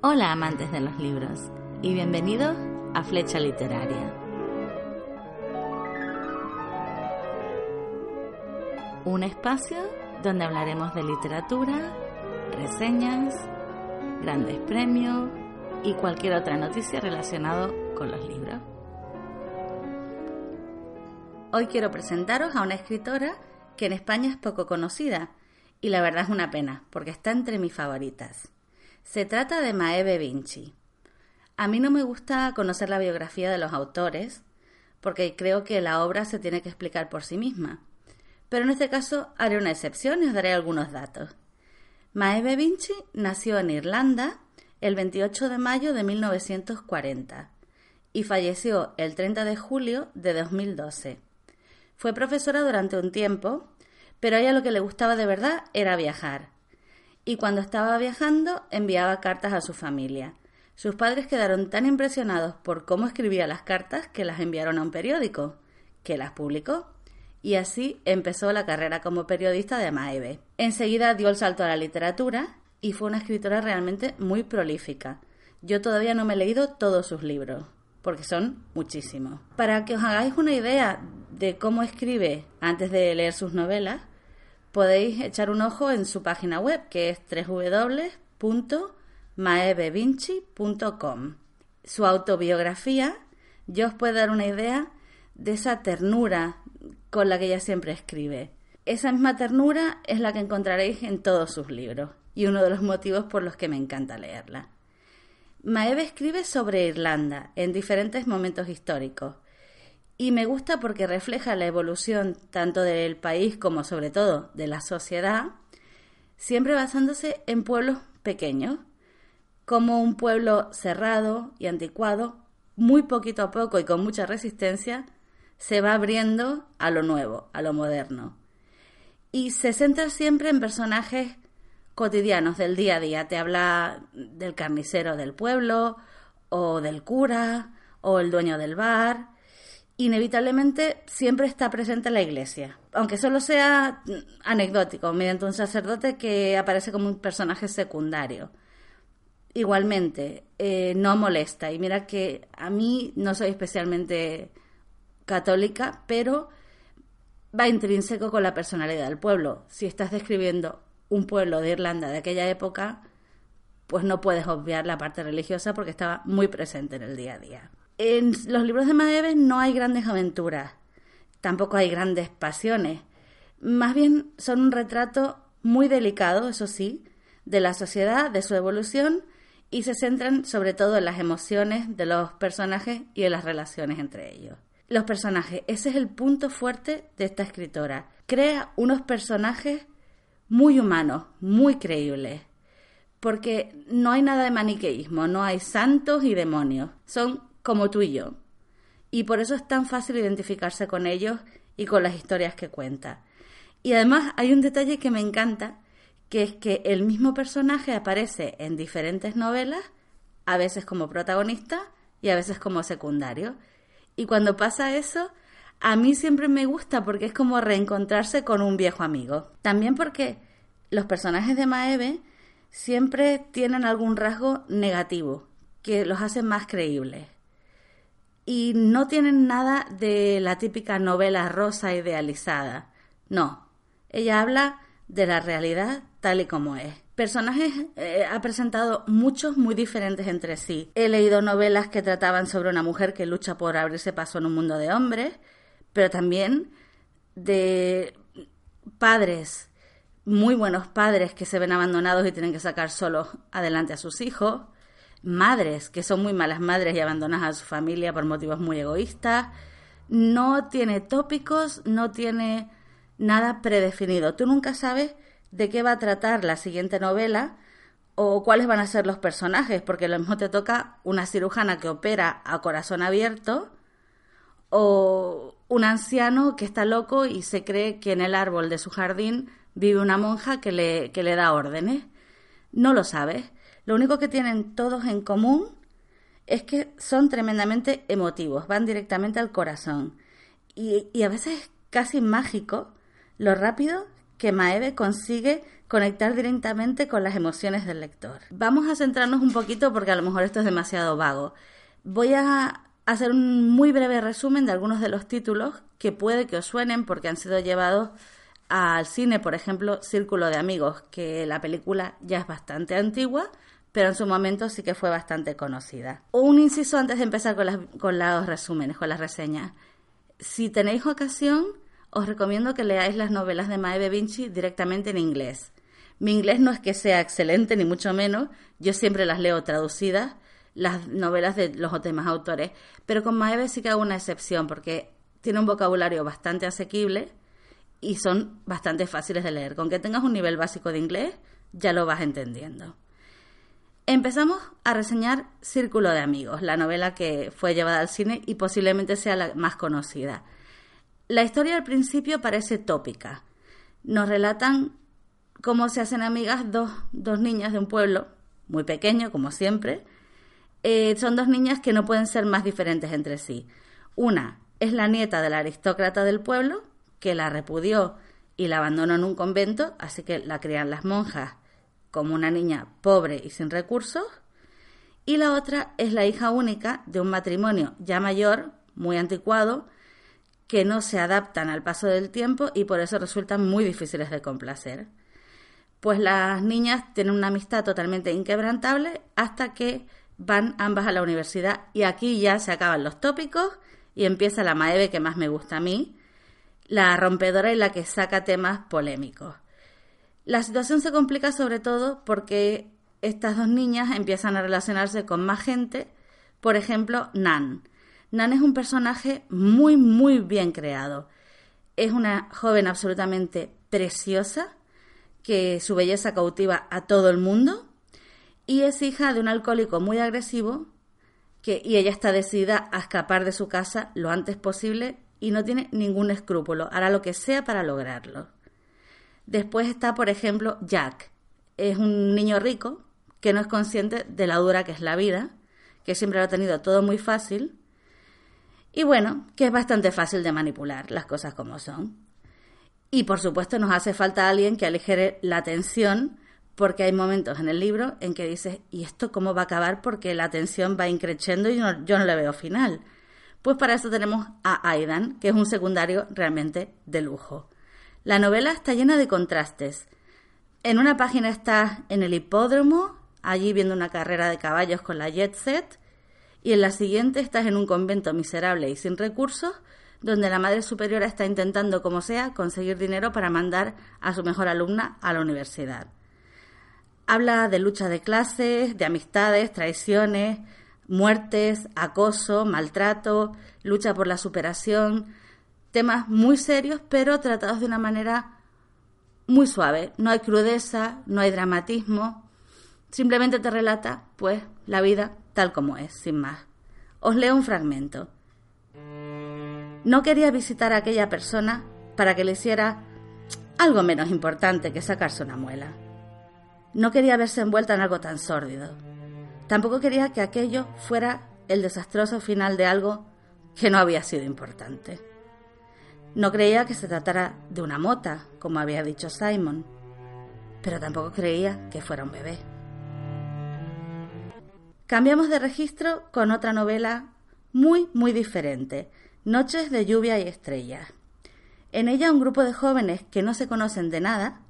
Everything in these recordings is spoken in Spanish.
Hola amantes de los libros y bienvenidos a Flecha Literaria. Un espacio donde hablaremos de literatura, reseñas, grandes premios y cualquier otra noticia relacionada con los libros. Hoy quiero presentaros a una escritora que en España es poco conocida y la verdad es una pena porque está entre mis favoritas. Se trata de Maeve Vinci. A mí no me gusta conocer la biografía de los autores, porque creo que la obra se tiene que explicar por sí misma. Pero en este caso haré una excepción y os daré algunos datos. Maeve Vinci nació en Irlanda el 28 de mayo de 1940 y falleció el 30 de julio de 2012. Fue profesora durante un tiempo, pero a ella lo que le gustaba de verdad era viajar y cuando estaba viajando enviaba cartas a su familia. Sus padres quedaron tan impresionados por cómo escribía las cartas que las enviaron a un periódico, que las publicó. Y así empezó la carrera como periodista de Maeve. Enseguida dio el salto a la literatura y fue una escritora realmente muy prolífica. Yo todavía no me he leído todos sus libros, porque son muchísimos. Para que os hagáis una idea de cómo escribe antes de leer sus novelas, podéis echar un ojo en su página web, que es www.maevevinci.com. Su autobiografía yo os puedo dar una idea de esa ternura con la que ella siempre escribe. Esa misma ternura es la que encontraréis en todos sus libros y uno de los motivos por los que me encanta leerla. Maeve escribe sobre Irlanda en diferentes momentos históricos y me gusta porque refleja la evolución tanto del país como sobre todo de la sociedad, siempre basándose en pueblos pequeños, como un pueblo cerrado y anticuado, muy poquito a poco y con mucha resistencia, se va abriendo a lo nuevo, a lo moderno. Y se centra siempre en personajes cotidianos del día a día. Te habla del carnicero del pueblo, o del cura, o el dueño del bar, inevitablemente siempre está presente la iglesia, aunque solo sea anecdótico, mediante un sacerdote que aparece como un personaje secundario. Igualmente, eh, no molesta. Y mira que a mí no soy especialmente católica, pero va intrínseco con la personalidad del pueblo. Si estás describiendo un pueblo de Irlanda de aquella época, pues no puedes obviar la parte religiosa porque estaba muy presente en el día a día. En los libros de Maeve no hay grandes aventuras, tampoco hay grandes pasiones. Más bien son un retrato muy delicado, eso sí, de la sociedad, de su evolución, y se centran sobre todo en las emociones de los personajes y en las relaciones entre ellos. Los personajes, ese es el punto fuerte de esta escritora. Crea unos personajes muy humanos, muy creíbles, porque no hay nada de maniqueísmo, no hay santos y demonios, son como tú y yo. Y por eso es tan fácil identificarse con ellos y con las historias que cuenta. Y además hay un detalle que me encanta, que es que el mismo personaje aparece en diferentes novelas, a veces como protagonista y a veces como secundario. Y cuando pasa eso, a mí siempre me gusta porque es como reencontrarse con un viejo amigo. También porque los personajes de Maeve siempre tienen algún rasgo negativo que los hace más creíbles y no tienen nada de la típica novela rosa idealizada. No, ella habla de la realidad tal y como es. Personajes eh, ha presentado muchos muy diferentes entre sí. He leído novelas que trataban sobre una mujer que lucha por abrirse paso en un mundo de hombres, pero también de padres, muy buenos padres que se ven abandonados y tienen que sacar solos adelante a sus hijos, madres que son muy malas madres y abandonas a su familia por motivos muy egoístas. No tiene tópicos, no tiene nada predefinido. Tú nunca sabes de qué va a tratar la siguiente novela o cuáles van a ser los personajes, porque lo mismo te toca una cirujana que opera a corazón abierto o un anciano que está loco y se cree que en el árbol de su jardín vive una monja que le, que le da órdenes. No lo sabes. Lo único que tienen todos en común es que son tremendamente emotivos, van directamente al corazón. Y, a veces es casi mágico lo rápido que Maeve consigue conectar directamente con las emociones del lector. Vamos a centrarnos un poquito porque a lo mejor esto es demasiado vago. Voy a hacer un muy breve resumen de algunos de los títulos que puede que os suenen porque han sido llevados al cine, por ejemplo, Círculo de Amigos, que la película ya es bastante antigua, pero en su momento sí que fue bastante conocida. Un inciso antes de empezar con, con los resúmenes, con las reseñas. Si tenéis ocasión, os recomiendo que leáis las novelas de Maeve Vinci directamente en inglés. Mi inglés no es que sea excelente, ni mucho menos, yo siempre las leo traducidas, las novelas de los demás autores, pero con Maeve sí que hago una excepción porque tiene un vocabulario bastante asequible y son bastante fáciles de leer. Con que tengas un nivel básico de inglés, ya lo vas entendiendo. Empezamos a reseñar Círculo de Amigos, la novela que fue llevada al cine y posiblemente sea la más conocida. La historia al principio parece tópica. Nos relatan cómo se hacen amigas dos, dos niñas de un pueblo, muy pequeño, como siempre. Eh, son dos niñas que no pueden ser más diferentes entre sí. Una es la nieta del aristócrata del pueblo, que la repudió y la abandonó en un convento, así que la crían las monjas como una niña pobre y sin recursos. Y la otra es la hija única de un matrimonio ya mayor, muy anticuado, que no se adaptan al paso del tiempo y por eso resultan muy difíciles de complacer. Pues las niñas tienen una amistad totalmente inquebrantable hasta que van ambas a la universidad y aquí ya se acaban los tópicos y empieza la Maeve que más me gusta a mí, la rompedora y la que saca temas polémicos. La situación se complica sobre todo porque estas dos niñas empiezan a relacionarse con más gente, por ejemplo, Nan. Nan es un personaje muy, muy bien creado. Es una joven absolutamente preciosa, que su belleza cautiva a todo el mundo, y es hija de un alcohólico muy agresivo, que, y ella está decidida a escapar de su casa lo antes posible y no tiene ningún escrúpulo, hará lo que sea para lograrlo. Después está, por ejemplo, Jack. Es un niño rico que no es consciente de la dura que es la vida, que siempre lo ha tenido todo muy fácil y bueno, que es bastante fácil de manipular, las cosas como son. Y por supuesto nos hace falta alguien que aligere la tensión, porque hay momentos en el libro en que dices, ¿y esto cómo va a acabar? Porque la tensión va increciendo y yo no le veo final. Pues para eso tenemos a Aidan, que es un secundario realmente de lujo. La novela está llena de contrastes. En una página está en el hipódromo, allí viendo una carrera de caballos con la jet set, y en la siguiente estás en un convento miserable y sin recursos, donde la madre superiora está intentando, como sea, conseguir dinero para mandar a su mejor alumna a la universidad. Habla de lucha de clases, de amistades, traiciones, muertes, acoso, maltrato, lucha por la superación, temas muy serios pero tratados de una manera muy suave. No hay crudeza, no hay dramatismo, simplemente te relata pues la vida tal como es, sin más. Os leo un fragmento. No quería visitar a aquella persona para que le hiciera algo menos importante que sacarse una muela. No quería verse envuelta en algo tan sórdido. Tampoco quería que aquello fuera el desastroso final de algo que no había sido importante. No creía que se tratara de una mota, como había dicho Simon, pero tampoco creía que fuera un bebé. Cambiamos de registro con otra novela muy, muy diferente, Noches de lluvia y estrellas. En ella un grupo de jóvenes que no se conocen de nada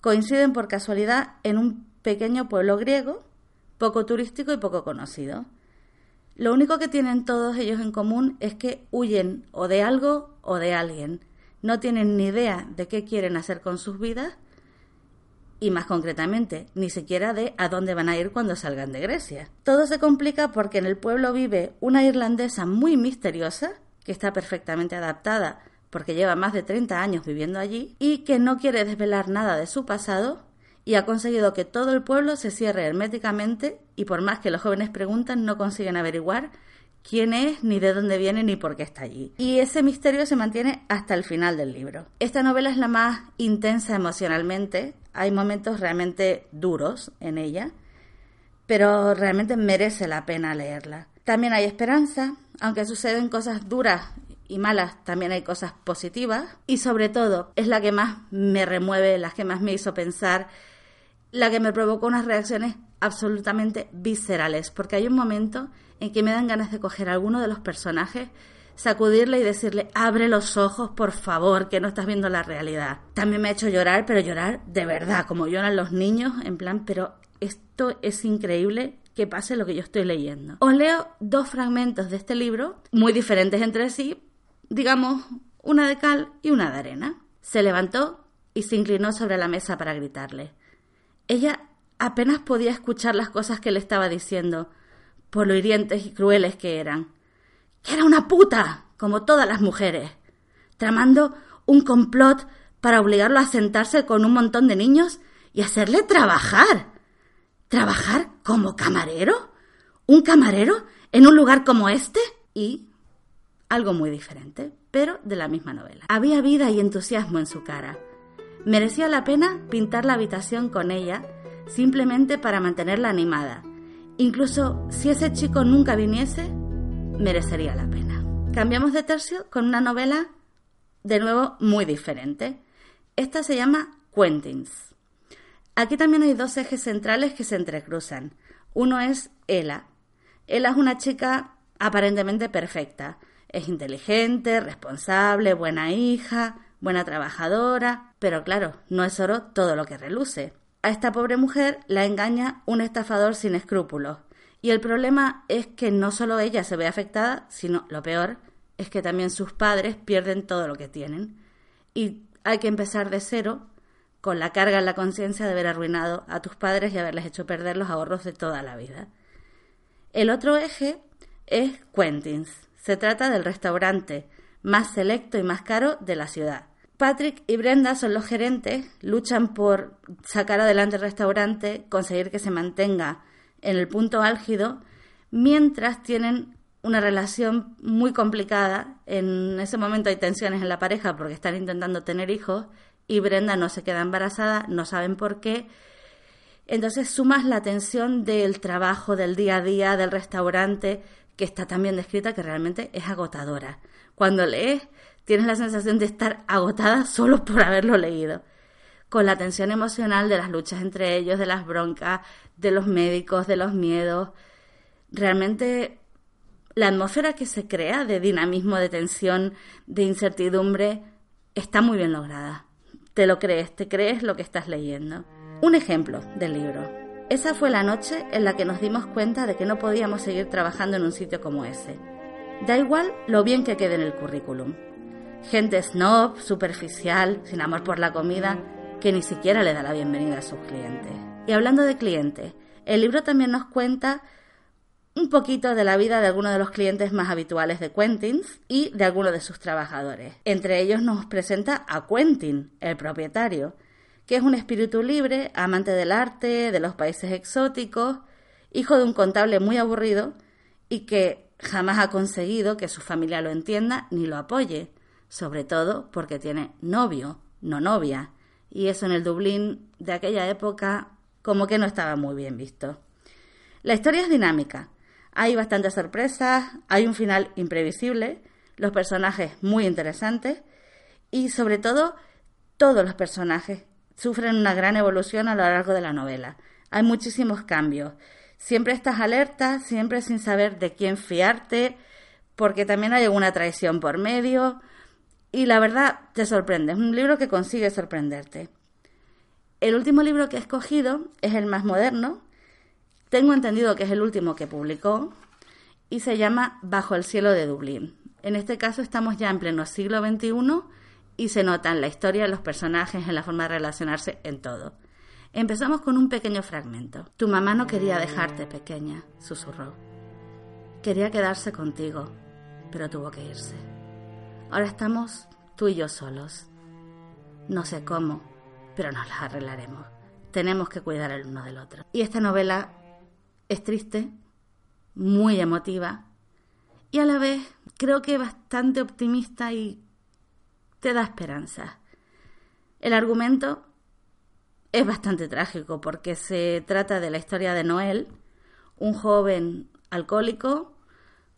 coinciden por casualidad en un pequeño pueblo griego poco turístico y poco conocido. Lo único que tienen todos ellos en común es que huyen o de algo o de alguien. No tienen ni idea de qué quieren hacer con sus vidas y más concretamente, ni siquiera de a dónde van a ir cuando salgan de Grecia. Todo se complica porque en el pueblo vive una irlandesa muy misteriosa, que está perfectamente adaptada porque lleva más de 30 años viviendo allí y que no quiere desvelar nada de su pasado y ha conseguido que todo el pueblo se cierre herméticamente y por más que los jóvenes preguntan no consiguen averiguar quién es, ni de dónde viene, ni por qué está allí. Y ese misterio se mantiene hasta el final del libro. Esta novela es la más intensa emocionalmente, hay momentos realmente duros en ella, pero realmente merece la pena leerla. También hay esperanza, aunque suceden cosas duras y malas, también hay cosas positivas. Y sobre todo, es la que más me remueve, la que más me hizo pensar, la que me provocó unas reacciones absolutamente viscerales, porque hay un momento en que me dan ganas de coger a alguno de los personajes, sacudirle y decirle, abre los ojos, por favor, que no estás viendo la realidad. También me ha hecho llorar, pero llorar de verdad, como lloran los niños, en plan, pero esto es increíble que pase lo que yo estoy leyendo. Os leo dos fragmentos de este libro, muy diferentes entre sí, digamos, una de cal y una de arena. Se levantó y se inclinó sobre la mesa para gritarle. Ella apenas podía escuchar las cosas que le estaba diciendo, por lo hirientes y crueles que eran. Que era una puta, como todas las mujeres, tramando un complot para obligarlo a sentarse con un montón de niños y hacerle trabajar. ¿Trabajar como camarero? ¿Un camarero en un lugar como este? Y algo muy diferente, pero de la misma novela. Había vida y entusiasmo en su cara. Merecía la pena pintar la habitación con ella simplemente para mantenerla animada. Incluso si ese chico nunca viniese, merecería la pena. Cambiamos de tercio con una novela de nuevo muy diferente. Esta se llama Quentins. Aquí también hay dos ejes centrales que se entrecruzan. Uno es Ella. Ella es una chica aparentemente perfecta. Es inteligente, responsable, buena hija, buena trabajadora, pero claro, no es oro todo lo que reluce. A esta pobre mujer la engaña un estafador sin escrúpulos. Y el problema es que no solo ella se ve afectada, sino lo peor es que también sus padres pierden todo lo que tienen. Y hay que empezar de cero con la carga en la conciencia de haber arruinado a tus padres y haberles hecho perder los ahorros de toda la vida. El otro eje es Quentin's. Se trata del restaurante más selecto y más caro de la ciudad. Patrick y Brenda son los gerentes, luchan por sacar adelante el restaurante, conseguir que se mantenga en el punto álgido, mientras tienen una relación muy complicada. En ese momento hay tensiones en la pareja porque están intentando tener hijos y Brenda no se queda embarazada, no saben por qué. Entonces sumas la tensión del trabajo, del día a día, del restaurante, que está tan bien descrita que realmente es agotadora. Cuando lees, tienes la sensación de estar agotada solo por haberlo leído. Con la tensión emocional de las luchas entre ellos, de las broncas, de los médicos, de los miedos. Realmente la atmósfera que se crea de dinamismo, de tensión, de incertidumbre, está muy bien lograda te lo crees, te crees lo que estás leyendo. Un ejemplo del libro. Esa fue la noche en la que nos dimos cuenta de que no podíamos seguir trabajando en un sitio como ese. Da igual lo bien que quede en el currículum. Gente snob, superficial, sin amor por la comida, que ni siquiera le da la bienvenida a sus clientes. Y hablando de clientes, el libro también nos cuenta un poquito de la vida de algunos de los clientes más habituales de Quentins y de algunos de sus trabajadores. Entre ellos nos presenta a Quentin, el propietario, que es un espíritu libre, amante del arte, de los países exóticos, hijo de un contable muy aburrido y que jamás ha conseguido que su familia lo entienda ni lo apoye, sobre todo porque tiene novio, no novia, y eso en el Dublín de aquella época como que no estaba muy bien visto. La historia es dinámica, hay bastantes sorpresas, hay un final imprevisible, los personajes muy interesantes y sobre todo todos los personajes sufren una gran evolución a lo largo de la novela. Hay muchísimos cambios. Siempre estás alerta, siempre sin saber de quién fiarte, porque también hay alguna traición por medio. Y la verdad te sorprende, es un libro que consigue sorprenderte. El último libro que he escogido es el más moderno, tengo entendido que es el último que publicó y se llama Bajo el cielo de Dublín. En este caso estamos ya en pleno siglo XXI y se nota en la historia, los personajes, en la forma de relacionarse, en todo. Empezamos con un pequeño fragmento. Tu mamá no quería dejarte pequeña, susurró. Quería quedarse contigo, pero tuvo que irse. Ahora estamos tú y yo solos. No sé cómo, pero nos las arreglaremos. Tenemos que cuidar el uno del otro. Y esta novela es triste, muy emotiva y a la vez creo que bastante optimista y te da esperanza. El argumento es bastante trágico porque se trata de la historia de Noel, un joven alcohólico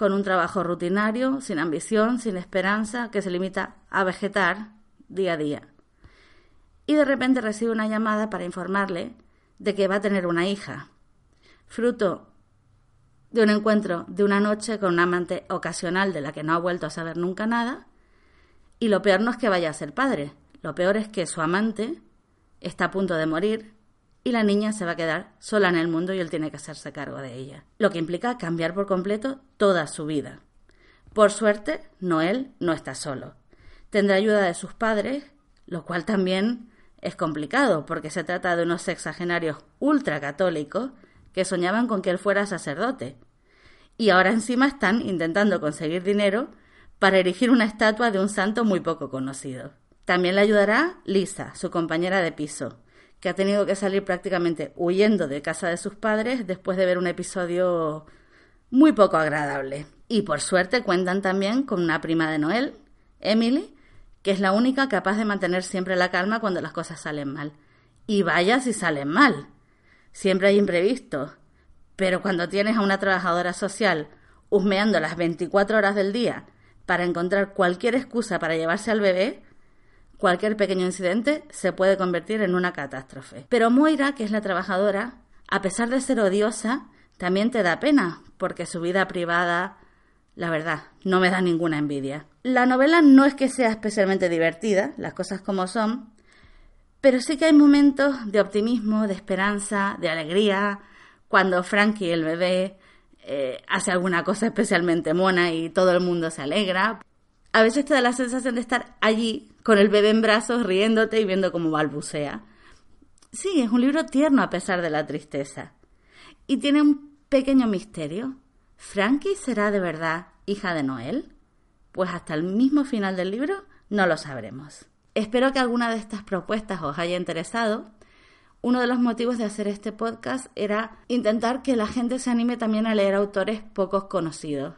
con un trabajo rutinario, sin ambición, sin esperanza, que se limita a vegetar día a día. Y de repente recibe una llamada para informarle de que va a tener una hija, fruto de un encuentro de una noche con un amante ocasional de la que no ha vuelto a saber nunca nada, y lo peor no es que vaya a ser padre, lo peor es que su amante está a punto de morir y la niña se va a quedar sola en el mundo y él tiene que hacerse cargo de ella, lo que implica cambiar por completo toda su vida. Por suerte, Noel no está solo. Tendrá ayuda de sus padres, lo cual también es complicado, porque se trata de unos sexagenarios ultracatólicos que soñaban con que él fuera sacerdote. Y ahora encima están intentando conseguir dinero para erigir una estatua de un santo muy poco conocido. También le ayudará Lisa, su compañera de piso, que ha tenido que salir prácticamente huyendo de casa de sus padres después de ver un episodio muy poco agradable. Y por suerte cuentan también con una prima de Noel, Emily, que es la única capaz de mantener siempre la calma cuando las cosas salen mal. Y vaya si salen mal. Siempre hay imprevistos. Pero cuando tienes a una trabajadora social husmeando las 24 horas del día para encontrar cualquier excusa para llevarse al bebé, cualquier pequeño incidente se puede convertir en una catástrofe. Pero Moira, que es la trabajadora, a pesar de ser odiosa, también te da pena, porque su vida privada, la verdad, no me da ninguna envidia. La novela no es que sea especialmente divertida, las cosas como son, pero sí que hay momentos de optimismo, de esperanza, de alegría, cuando Frankie, el bebé, eh, hace alguna cosa especialmente mona y todo el mundo se alegra. A veces te da la sensación de estar allí con el bebé en brazos, riéndote y viendo cómo balbucea. Sí, es un libro tierno a pesar de la tristeza. Y tiene un pequeño misterio. ¿Frankie será de verdad hija de Noel? Pues hasta el mismo final del libro no lo sabremos. Espero que alguna de estas propuestas os haya interesado. Uno de los motivos de hacer este podcast era intentar que la gente se anime también a leer autores pocos conocidos,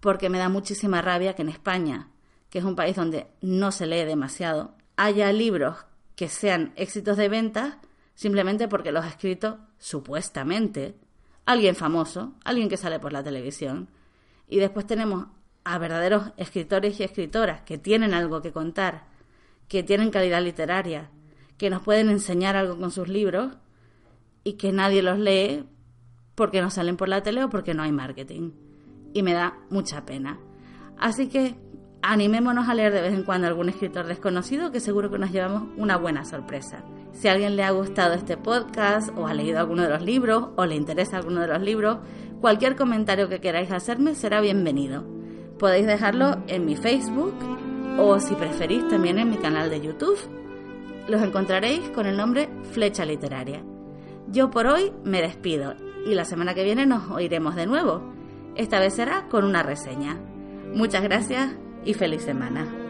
porque me da muchísima rabia que en España, que es un país donde no se lee demasiado, haya libros que sean éxitos de ventas simplemente porque los ha escrito supuestamente alguien famoso, alguien que sale por la televisión. Y después tenemos a verdaderos escritores y escritoras que tienen algo que contar, que tienen calidad literaria, que nos pueden enseñar algo con sus libros y que nadie los lee porque no salen por la tele o porque no hay marketing. Y me da mucha pena. Así que animémonos a leer de vez en cuando algún escritor desconocido que seguro que nos llevamos una buena sorpresa. Si a alguien le ha gustado este podcast o ha leído alguno de los libros o le interesa alguno de los libros, cualquier comentario que queráis hacerme será bienvenido. Podéis dejarlo en mi Facebook o si preferís también en mi canal de YouTube. Los encontraréis con el nombre Flecha Literaria. Yo por hoy me despido y la semana que viene nos oiremos de nuevo. Esta vez será con una reseña. Muchas gracias y feliz semana.